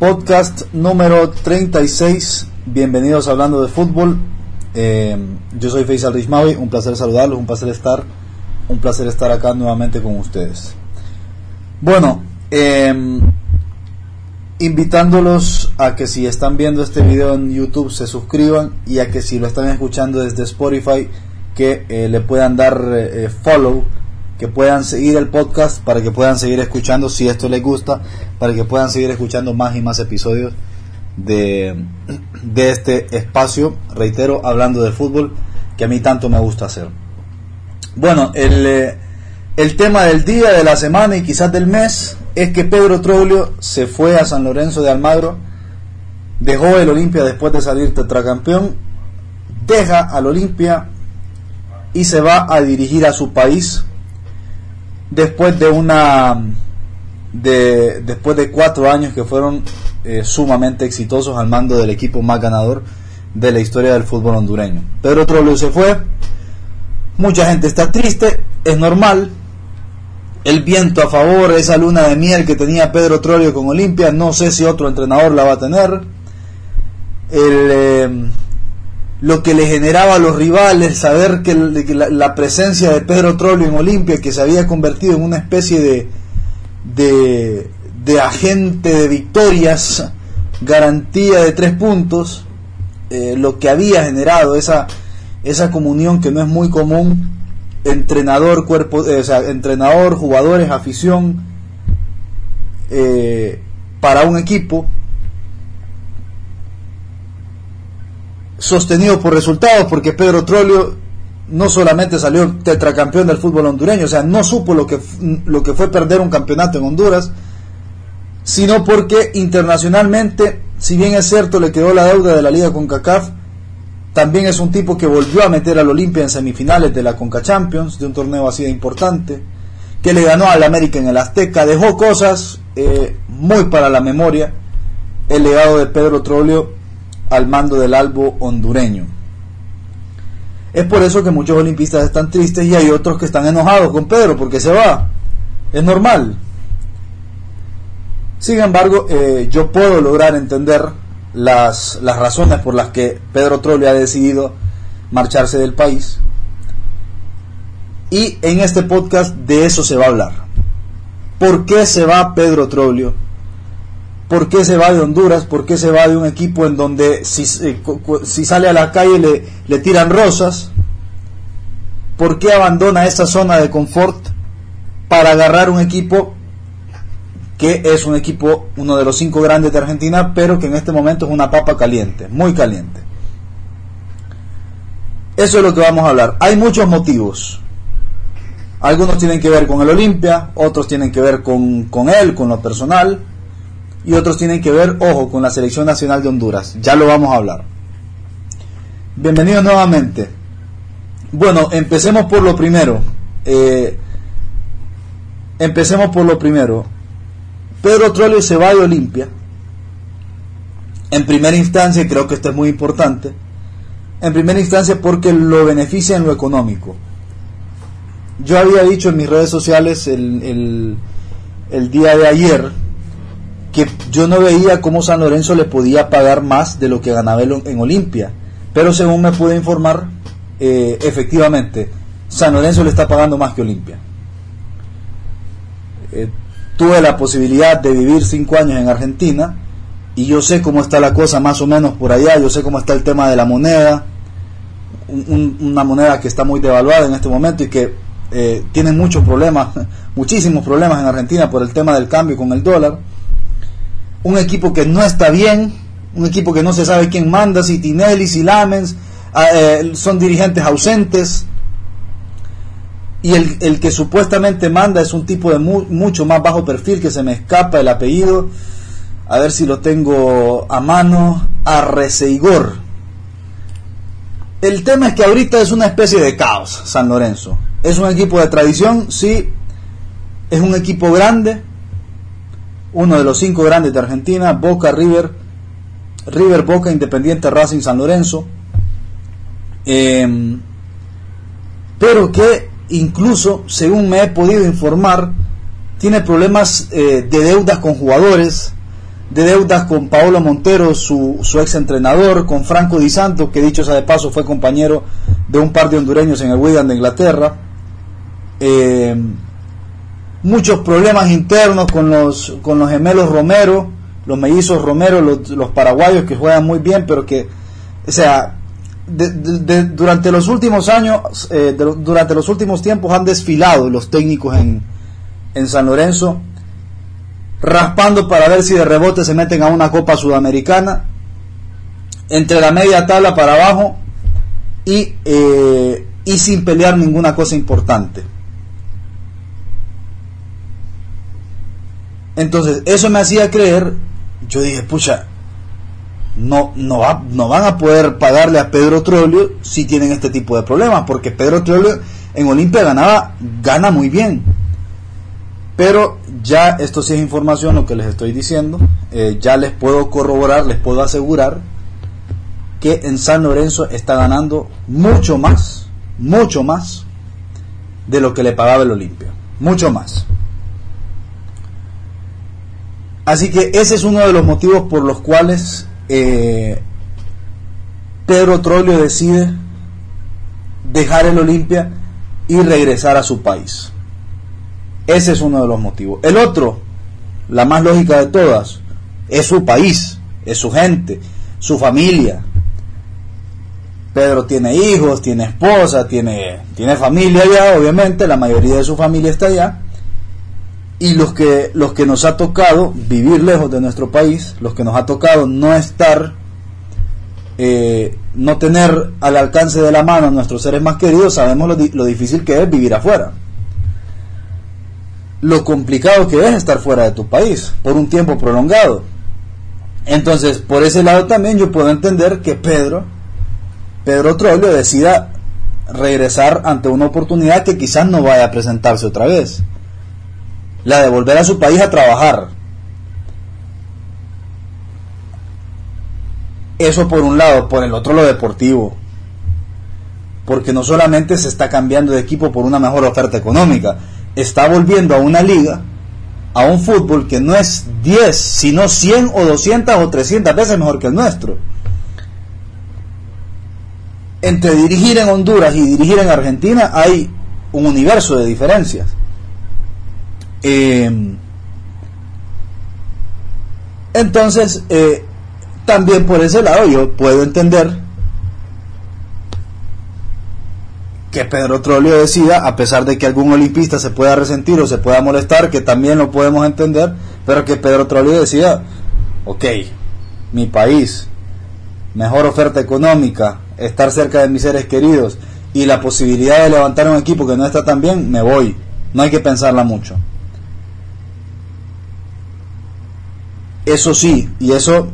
Podcast número 36. Bienvenidos a Hablando de Fútbol. Eh, yo soy Faisal Rishmawi. Un placer saludarlos, un placer estar, un placer estar acá nuevamente con ustedes. Bueno, eh, invitándolos a que si están viendo este video en YouTube se suscriban y a que si lo están escuchando desde Spotify que eh, le puedan dar eh, follow, que puedan seguir el podcast para que puedan seguir escuchando si esto les gusta, para que puedan seguir escuchando más y más episodios de, de este espacio, reitero, hablando de fútbol, que a mí tanto me gusta hacer. Bueno, el, eh, el tema del día, de la semana y quizás del mes es que Pedro Troglio se fue a San Lorenzo de Almagro, dejó el Olimpia después de salir tetracampeón, deja al Olimpia y se va a dirigir a su país después de una de después de cuatro años que fueron eh, sumamente exitosos al mando del equipo más ganador de la historia del fútbol hondureño. Pedro Troglio se fue, mucha gente está triste, es normal, el viento a favor, esa luna de miel que tenía Pedro Troglio con Olimpia, no sé si otro entrenador la va a tener. El, eh, lo que le generaba a los rivales, saber que, la, presencia de Pedro Troglio en Olimpia, que se había convertido en una especie de, de, de agente de victorias, garantía de tres puntos, eh, lo que había generado esa, esa comunión que no es muy común entrenador, cuerpo, eh, o sea, entrenador, jugadores, afición, eh, para un equipo sostenido por resultados, porque Pedro Trollio no solamente salió tetracampeón del fútbol hondureño, o sea, no supo lo que, lo que fue perder un campeonato en Honduras, sino porque internacionalmente, si bien es cierto, le quedó la deuda de la liga con CACAF, también es un tipo que volvió a meter al Olimpia en semifinales de la Conca Champions, de un torneo así de importante, que le ganó al América en el Azteca, dejó cosas eh, muy para la memoria, el legado de Pedro Trollio al mando del albo hondureño. Es por eso que muchos olimpistas están tristes y hay otros que están enojados con Pedro porque se va. Es normal. Sin embargo, eh, yo puedo lograr entender las, las razones por las que Pedro Trollio ha decidido marcharse del país. Y en este podcast de eso se va a hablar. ¿Por qué se va Pedro Trollio? ¿Por qué se va de Honduras? ¿Por qué se va de un equipo en donde si, si sale a la calle le, le tiran rosas? ¿Por qué abandona esa zona de confort para agarrar un equipo que es un equipo, uno de los cinco grandes de Argentina, pero que en este momento es una papa caliente, muy caliente. Eso es lo que vamos a hablar. Hay muchos motivos. Algunos tienen que ver con el Olimpia, otros tienen que ver con, con él, con lo personal, y otros tienen que ver, ojo, con la selección nacional de Honduras. Ya lo vamos a hablar. Bienvenidos nuevamente. Bueno, empecemos por lo primero. Eh, empecemos por lo primero. Pedro Trollio se va de Olimpia. En primera instancia, creo que esto es muy importante. En primera instancia porque lo beneficia en lo económico. Yo había dicho en mis redes sociales el, el, el día de ayer que yo no veía cómo San Lorenzo le podía pagar más de lo que ganaba en Olimpia. Pero según me pude informar, eh, efectivamente, San Lorenzo le está pagando más que Olimpia. Eh, tuve la posibilidad de vivir cinco años en Argentina y yo sé cómo está la cosa más o menos por allá, yo sé cómo está el tema de la moneda, un, una moneda que está muy devaluada en este momento y que eh, tiene muchos problemas, muchísimos problemas en Argentina por el tema del cambio con el dólar. Un equipo que no está bien, un equipo que no se sabe quién manda, si Tinelli, si Lamens, eh, son dirigentes ausentes, y el, el, que supuestamente manda es un tipo de mu mucho más bajo perfil que se me escapa el apellido. A ver si lo tengo a mano. Arreceigor el tema es que ahorita es una especie de caos San Lorenzo. Es un equipo de tradición sí. Es un equipo grande uno de los cinco grandes de Argentina Boca River River Boca Independiente Racing San Lorenzo eh, pero que incluso, según me he podido informar, tiene problemas eh, de deudas con jugadores, de deudas con Paolo Montero, su, su ex entrenador, con Franco Di Santo, que dicho sea de paso fue compañero de un par de hondureños en el Wigan de Inglaterra. Eh, muchos problemas internos con los, con los gemelos Romero, los mellizos Romero, los, los paraguayos que juegan muy bien, pero que, o sea, durante los últimos años, eh, durante los últimos tiempos han desfilado los técnicos en, en San Lorenzo, raspando para ver si de rebote se meten a una Copa Sudamericana, entre la media tabla para abajo y, eh, y sin pelear ninguna cosa importante. Entonces, eso me hacía creer, yo dije, pucha, no, no, no van a poder pagarle a Pedro Trollio si tienen este tipo de problemas, porque Pedro Trollio en Olimpia ganaba, gana muy bien. Pero ya esto sí es información lo que les estoy diciendo, eh, ya les puedo corroborar, les puedo asegurar que en San Lorenzo está ganando mucho más, mucho más de lo que le pagaba el Olimpia, mucho más. Así que ese es uno de los motivos por los cuales eh, Pedro Trollio decide dejar el Olimpia y regresar a su país. Ese es uno de los motivos. El otro, la más lógica de todas, es su país, es su gente, su familia. Pedro tiene hijos, tiene esposa, tiene, tiene familia allá, obviamente, la mayoría de su familia está allá y los que, los que nos ha tocado vivir lejos de nuestro país, los que nos ha tocado no estar, eh, no tener al alcance de la mano a nuestros seres más queridos, sabemos lo, lo difícil que es vivir afuera. Lo complicado que es estar fuera de tu país por un tiempo prolongado. Entonces, por ese lado también yo puedo entender que Pedro, Pedro Trollio decida regresar ante una oportunidad que quizás no vaya a presentarse otra vez la de volver a su país a trabajar. Eso por un lado, por el otro lo deportivo. Porque no solamente se está cambiando de equipo por una mejor oferta económica, está volviendo a una liga, a un fútbol que no es 10, sino 100 o 200 o 300 veces mejor que el nuestro. Entre dirigir en Honduras y dirigir en Argentina hay un universo de diferencias. Eh, entonces, eh, también por ese lado yo puedo entender que Pedro Trollio decida, a pesar de que algún olimpista se pueda resentir o se pueda molestar, que también lo podemos entender, pero que Pedro Trollio decida, ok, mi país, mejor oferta económica, estar cerca de mis seres queridos y la posibilidad de levantar un equipo que no está tan bien, me voy. No hay que pensarla mucho. Eso sí, y eso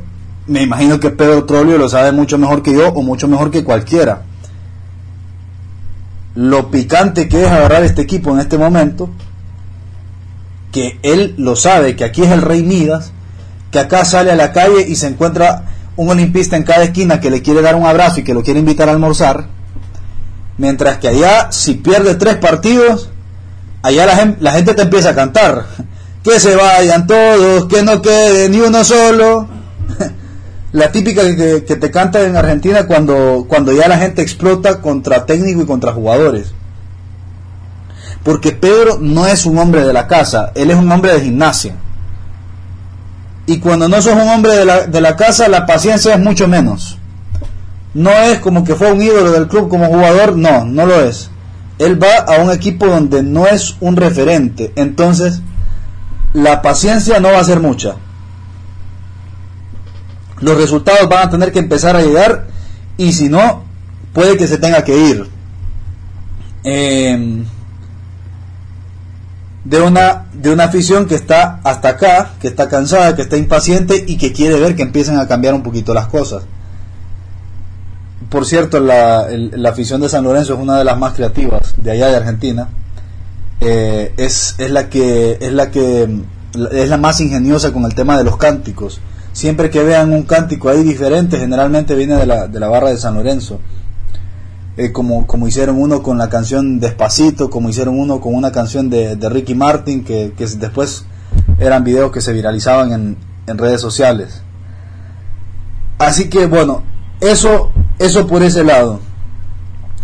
me imagino que Pedro Trollio lo sabe mucho mejor que yo o mucho mejor que cualquiera. Lo picante que es agarrar este equipo en este momento, que él lo sabe, que aquí es el Rey Midas, que acá sale a la calle y se encuentra un olimpista en cada esquina que le quiere dar un abrazo y que lo quiere invitar a almorzar, mientras que allá, si pierde tres partidos, allá la, la gente te empieza a cantar que se vayan todos, que no quede ni uno solo. La típica que, te canta en Argentina cuando, cuando ya la gente explota contra técnico y contra jugadores. Porque Pedro no es un hombre de la casa, él es un hombre de gimnasia. Y cuando no sos un hombre de la, de la casa, la paciencia es mucho menos. No es como que fue un ídolo del club como jugador, no, no lo es. Él va a un equipo donde no es un referente. Entonces, la paciencia no va a ser mucha. Los resultados van a tener que empezar a llegar y si no, puede que se tenga que ir. Em, de una de una afición que está hasta acá, que está cansada, que está impaciente y que quiere ver que empiecen a cambiar un poquito las cosas. Por cierto, la, la afición de San Lorenzo es una de las más creativas de allá de Argentina eh, es, es, la que, es la que es la más ingeniosa con el tema de los cánticos. Siempre que vean un cántico ahí diferente, generalmente viene de la, de la barra de San Lorenzo. Eh, como, como hicieron uno con la canción Despacito, como hicieron uno con una canción de, de Ricky Martin, que, que después eran videos que se viralizaban en, en redes sociales. Así que bueno, eso, eso por ese lado.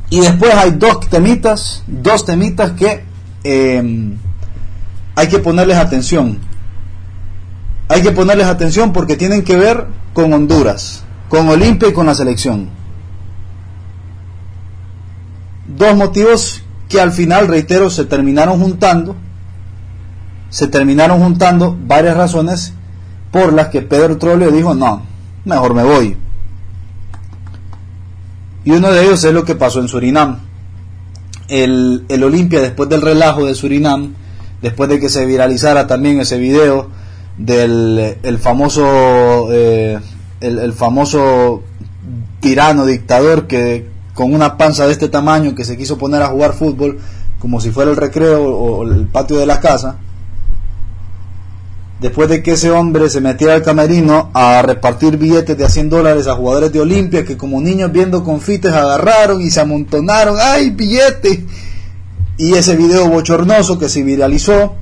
Y después hay dos temitas, dos temitas que em, hay que ponerles atención. Hay que ponerles atención porque tienen que ver con Honduras, con Olimpia y con la selección. Dos motivos que al final, reitero, se terminaron juntando. Se terminaron juntando varias razones por las que Pedro Trollio dijo, no, mejor me voy. Y uno de ellos es lo que pasó en Surinam. El, el Olimpia, después del relajo de Surinam, después de que se viralizara también ese video del el famoso eh, el, famoso tirano dictador que con una panza de este tamaño que se quiso poner a jugar fútbol como si fuera el recreo o el patio de la casa después de que ese hombre se metiera al camerino a repartir billetes de a 100 dólares a jugadores de Olimpia que como niños viendo confites agarraron y se amontonaron, ¡ay, billete! Y ese video bochornoso que se viralizó,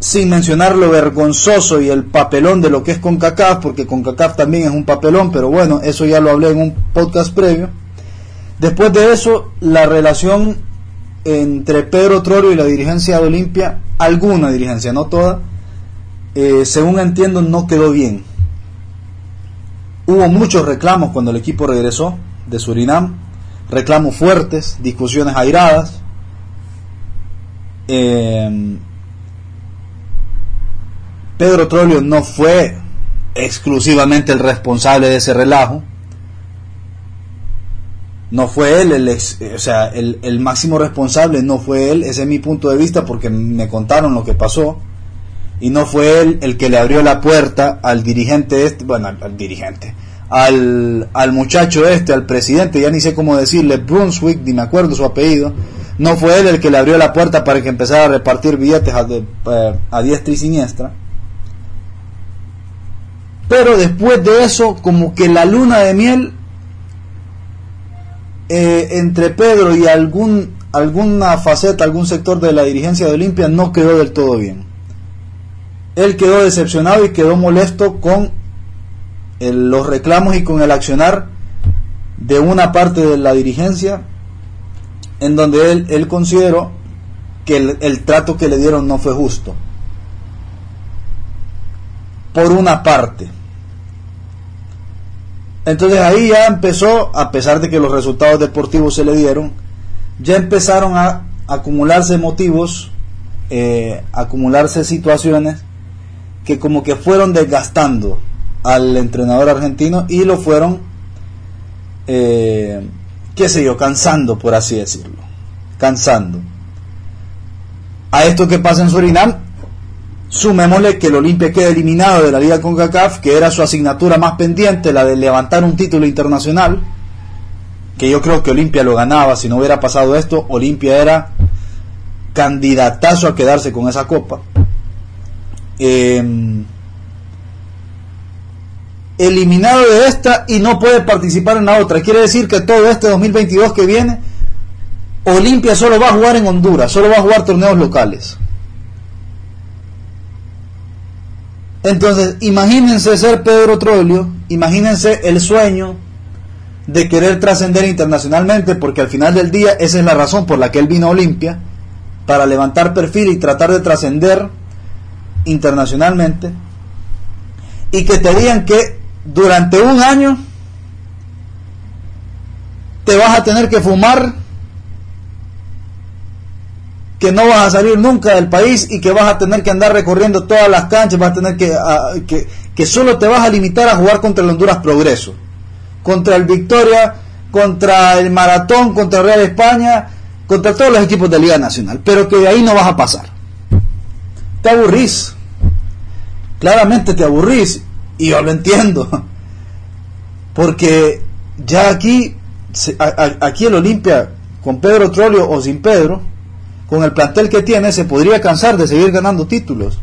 sin mencionar lo vergonzoso y el papelón de lo que es CONCACAF, porque CONCACAF también es un papelón, pero bueno, eso ya lo hablé en un podcast previo. Después de eso, la relación entre Pedro Trorio y la dirigencia de Olimpia, alguna dirigencia, no toda, eh, según entiendo, no quedó bien. Hubo muchos reclamos cuando el equipo regresó de Surinam, reclamos fuertes, discusiones airadas. Eh, Pedro Trollio no fue exclusivamente el responsable de ese relajo no fue él el o sea, el, máximo responsable no fue él, ese es mi punto de vista porque me contaron lo que pasó y no fue él el que le abrió la puerta al dirigente este, bueno, al, dirigente, al, al, muchacho este, al presidente, ya ni sé cómo decirle, Brunswick, ni me acuerdo su apellido, no fue él el que le abrió la puerta para que empezara a repartir billetes a, eh, a diestra y siniestra. Pero después de eso, como que la luna de miel eh, entre Pedro y algún, alguna faceta, algún sector de la dirigencia de Olimpia no quedó del todo bien. Él quedó decepcionado y quedó molesto con los reclamos y con el accionar de una parte de la dirigencia en donde él, él consideró que el trato que le dieron no fue justo. Por una parte. Entonces ahí ya empezó, a pesar de que los resultados deportivos se le dieron, ya empezaron a acumularse motivos, eh, acumularse situaciones que como que fueron desgastando al entrenador argentino y lo fueron, eh, qué sé yo, cansando, por así decirlo, cansando. A esto que pasa en Surinam Sumémosle que el Olimpia queda eliminado de la Liga CONCACAF, que era su asignatura más pendiente, la de levantar un título internacional, que yo creo que Olimpia lo ganaba, si no hubiera pasado esto, Olimpia era candidatazo a quedarse con esa copa. Em, eliminado de esta y no puede participar en la otra. Quiere decir que todo este 2022 que viene, Olimpia solo va a jugar en Honduras, solo va a jugar torneos locales. Entonces, imagínense ser Pedro Trollio, imagínense el sueño de querer trascender internacionalmente, porque al final del día esa es la razón por la que él vino a Olimpia, para levantar perfil y tratar de trascender internacionalmente, y que te digan que durante un año te vas a tener que fumar que no vas a salir nunca del país y que vas a tener que andar recorriendo todas las canchas, vas a tener que, que, que, solo te vas a limitar a jugar contra el Honduras Progreso, contra el Victoria, contra el Maratón, contra el Real España, contra todos los equipos de Liga Nacional, pero que de ahí no vas a pasar. Te aburrís, claramente te aburrís, y yo lo entiendo, porque ya aquí, aquí el Olimpia, con Pedro Trolio o sin Pedro, con el plantel que tiene, se podría cansar de seguir ganando títulos.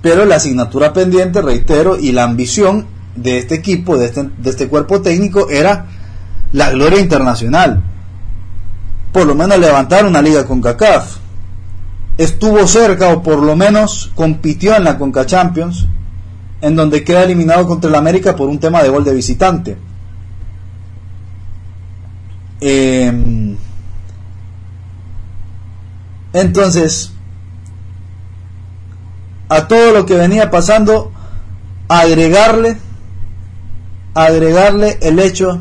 Pero la asignatura pendiente, reitero, y la ambición de este equipo, de este, de este cuerpo técnico, era la gloria internacional. Por lo menos levantar una liga con CACAF. estuvo cerca o por lo menos compitió en la Conca Champions, en donde queda eliminado contra el América por un tema de gol de visitante. Em, entonces, a todo lo que venía pasando, agregarle, agregarle el hecho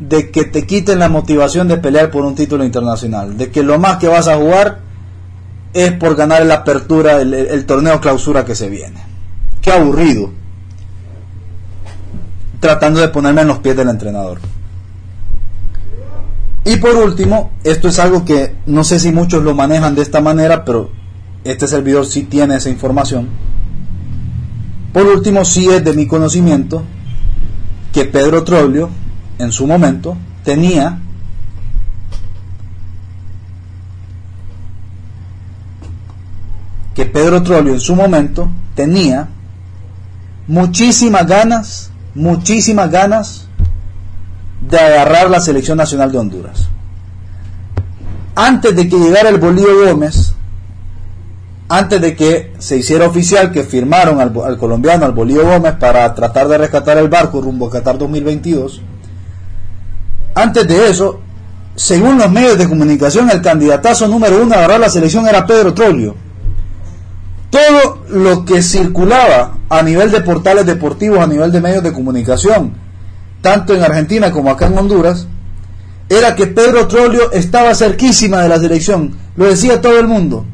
de que te quiten la motivación de pelear por un título internacional, de que lo más que vas a jugar es por ganar la apertura, el, torneo clausura que se viene. Qué aburrido. Tratando de ponerme en los pies del entrenador. Y por último, esto es algo que no sé si muchos lo manejan de esta manera, pero este servidor sí tiene esa información. Por último, sí es de mi conocimiento que Pedro Trollio, en su momento, tenía que Pedro Trollio en su momento tenía muchísimas ganas, muchísimas ganas de agarrar la selección nacional de Honduras. Antes de que llegara el Bolívar Gómez, antes de que se hiciera oficial que firmaron al, colombiano, al Bolívar Gómez, para tratar de rescatar el barco rumbo a Qatar 2022, antes de eso, según los medios de comunicación, el candidatazo número uno a agarrar la selección era Pedro Trollio todo lo que circulaba a nivel de portales deportivos, a nivel de medios de comunicación, tanto en Argentina como acá en Honduras, era que Pedro Trollio estaba cerquísima de la selección. Lo decía todo el mundo.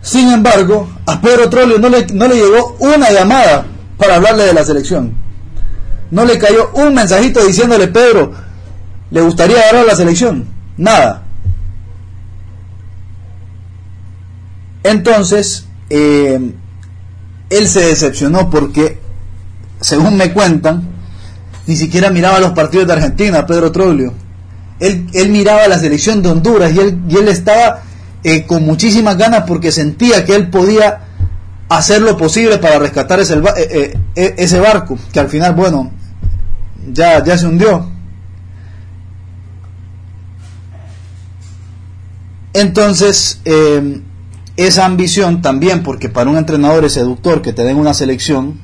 Sin embargo, a Pedro Trollio no le, llegó una llamada para hablarle de la selección. No le cayó un mensajito diciéndole, Pedro, ¿le gustaría agarrar la selección? Nada. Entonces, eh, él se decepcionó porque, según me cuentan, ni siquiera miraba los partidos de Argentina, Pedro Troglio. Él, él miraba la selección de Honduras y él, y él estaba eh, con muchísimas ganas porque sentía que él podía hacer lo posible para rescatar ese, eh, ese barco, que al final, bueno, ya, ya se hundió. Entonces, esa ambición también, porque para un entrenador es seductor que te den una selección,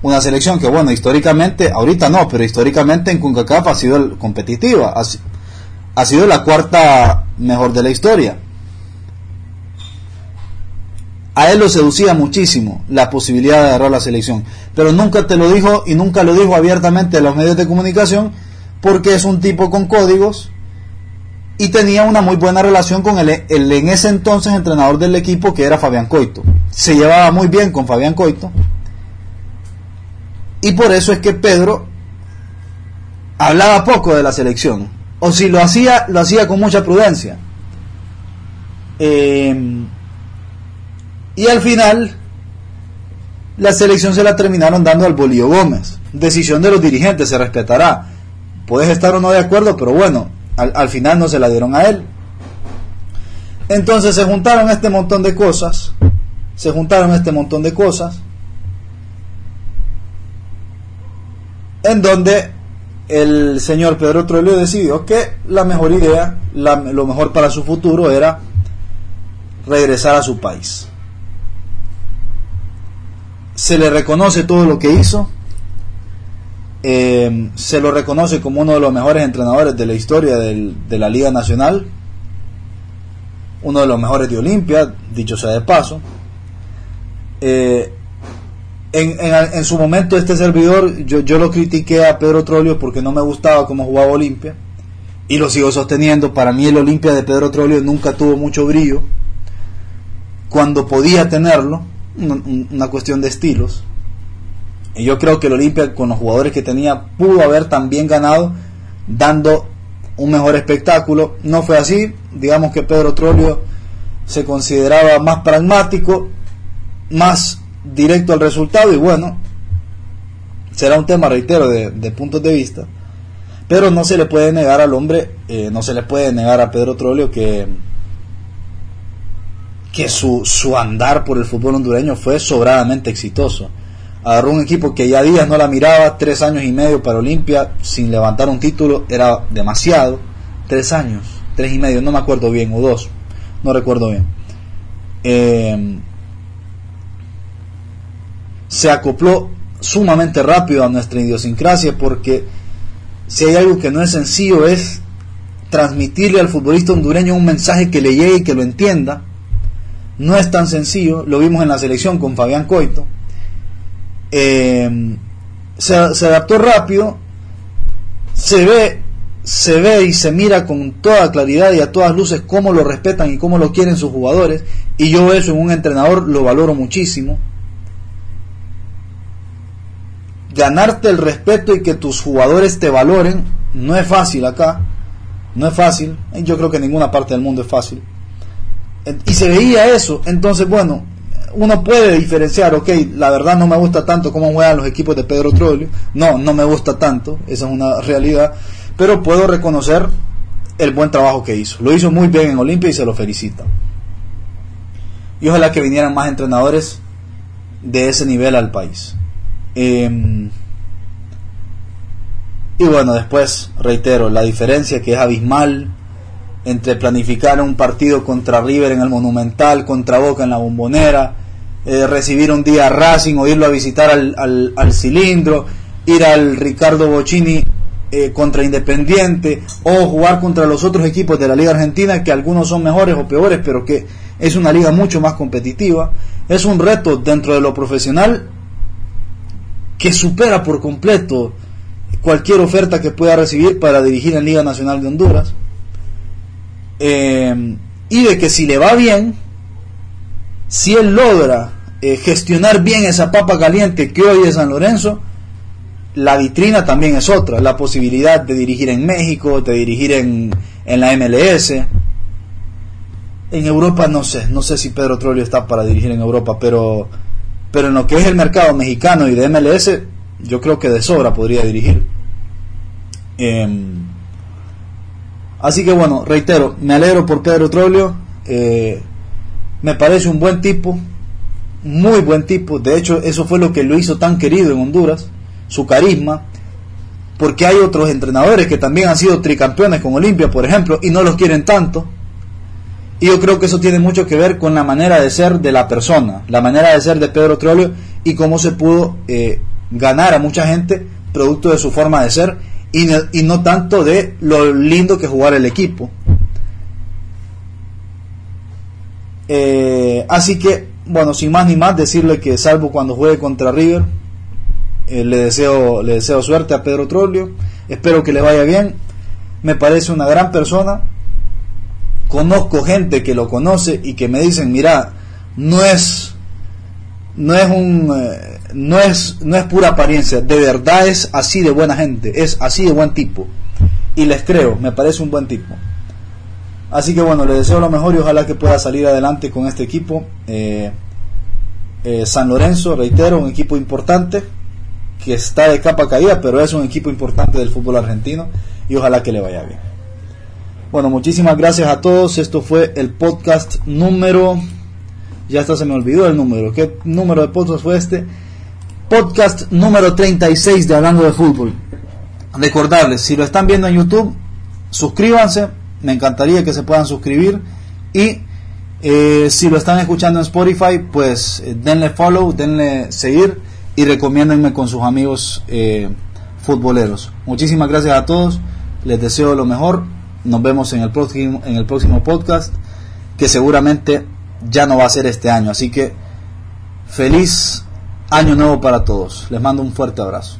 una selección que, bueno, históricamente, ahorita no, pero históricamente en CONCACAF ha sido competitiva, ha, sido la cuarta mejor de la historia. A él lo seducía muchísimo la posibilidad de agarrar la selección, pero nunca te lo dijo y nunca lo dijo abiertamente en los medios de comunicación porque es un tipo con códigos y tenía una muy buena relación con el, el, en ese entonces entrenador del equipo que era Fabián Coito. Se llevaba muy bien con Fabián Coito. Y por eso es que Pedro hablaba poco de la selección. O si lo hacía lo hacía con mucha prudencia. Em, y al final la selección se la terminaron dando al Bolío Gómez. Decisión de los dirigentes se respetará. Puedes estar o no de acuerdo pero bueno al, final no se la dieron a él. Entonces se juntaron este montón de cosas, se juntaron este montón de cosas, en donde el señor Pedro Trollio decidió que la mejor idea, lo mejor para su futuro era regresar a su país. Se le reconoce todo lo que hizo, eh, se lo reconoce como uno de los mejores entrenadores de la historia de la Liga Nacional, uno de los mejores de Olimpia, dicho sea de paso. Eh, en, su momento este servidor, yo, lo critiqué a Pedro Trollio porque no me gustaba cómo jugaba Olimpia y lo sigo sosteniendo. Para mí el Olimpia de Pedro Trollio nunca tuvo mucho brillo cuando podía tenerlo, una cuestión de estilos. Y yo creo que el Olimpia, con los jugadores que tenía, pudo haber también ganado, dando un mejor espectáculo. No fue así. Digamos que Pedro Trollio se consideraba más pragmático, más directo al resultado y bueno, será un tema, reitero, de, puntos de vista. Pero no se le puede negar al hombre, eh, no se le puede negar a Pedro Trollio que, que su, su andar por el fútbol hondureño fue sobradamente exitoso agarró un equipo que ya días no la miraba, tres años y medio para Olimpia sin levantar un título era demasiado, tres años, tres y medio, no me acuerdo bien, o dos, no recuerdo bien. Eh, se acopló sumamente rápido a nuestra idiosincrasia porque si hay algo que no es sencillo es transmitirle al futbolista hondureño un mensaje que le llegue y que lo entienda. No es tan sencillo, lo vimos en la selección con Fabián Coito. Eh, se, se, adaptó rápido, se ve, se ve y se mira con toda claridad y a todas luces cómo lo respetan y cómo lo quieren sus jugadores. Y yo eso en un entrenador lo valoro muchísimo ganarte el respeto y que tus jugadores te valoren no es fácil acá, no es fácil, yo creo que en ninguna parte del mundo es fácil. Y se veía eso, entonces bueno, uno puede diferenciar, ok, la verdad no me gusta tanto cómo juegan los equipos de Pedro Trollio, no, no me gusta tanto, esa es una realidad, pero puedo reconocer el buen trabajo que hizo. Lo hizo muy bien en Olimpia y se lo felicita. Y ojalá que vinieran más entrenadores de ese nivel al país. Eh, y bueno, después, reitero, la diferencia que es abismal entre planificar un partido contra River en el Monumental, contra Boca en la Bombonera, eh, recibir un día a Racing o irlo a visitar al, al, al cilindro, ir al Ricardo Bocini eh, contra Independiente o jugar contra los otros equipos de la Liga Argentina que algunos son mejores o peores, pero que es una liga mucho más competitiva. Es un reto dentro de lo profesional que supera por completo cualquier oferta que pueda recibir para dirigir en Liga Nacional de Honduras. Eh, y de que si le va bien, si él logra eh, gestionar bien esa papa caliente que hoy es San Lorenzo, la vitrina también es otra, la posibilidad de dirigir en México, de dirigir en, en la MLS. En Europa no sé, no sé si Pedro Trollio está para dirigir en Europa, pero pero en lo que es el mercado mexicano y de MLS, yo creo que de sobra podría dirigir. Eh, así que bueno, reitero, me alegro por Pedro Trollio. Eh, me parece un buen tipo, muy buen tipo. De hecho, eso fue lo que lo hizo tan querido en Honduras, su carisma. Porque hay otros entrenadores que también han sido tricampeones con Olimpia, por ejemplo, y no los quieren tanto. Y yo creo que eso tiene mucho que ver con la manera de ser de la persona, la manera de ser de Pedro Trollio y cómo se pudo eh, ganar a mucha gente producto de su forma de ser y, y, no tanto de lo lindo que jugar el equipo. Eh, así que, bueno, sin más ni más, decirle que salvo cuando juegue contra River, eh, le, deseo, le deseo suerte a Pedro Trollio, espero que le vaya bien, me parece una gran persona, conozco gente que lo conoce y que me dicen, mira, no es no es un eh, no es no es pura apariencia, de verdad es así de buena gente, es así de buen tipo. Y les creo, me parece un buen tipo. Así que bueno, le deseo lo mejor y ojalá que pueda salir adelante con este equipo. Eh, eh, San Lorenzo, reitero, un equipo importante que está de capa caída, pero es un equipo importante del fútbol argentino y ojalá que le vaya bien. Bueno, muchísimas gracias a todos. Esto fue el podcast número. Ya hasta se me olvidó el número. ¿Qué número de podcast fue este? Podcast número 36 de Hablando de Fútbol. Recordarles, si lo están viendo en YouTube, suscríbanse. Me encantaría que se puedan suscribir. Y eh, si lo están escuchando en Spotify, pues eh, denle follow, denle seguir y recomiéndenme con sus amigos eh, futboleros. Muchísimas gracias a todos. Les deseo lo mejor nos vemos en el próximo, en el próximo podcast, que seguramente ya no va a ser este año. Así que feliz año nuevo para todos. Les mando un fuerte abrazo.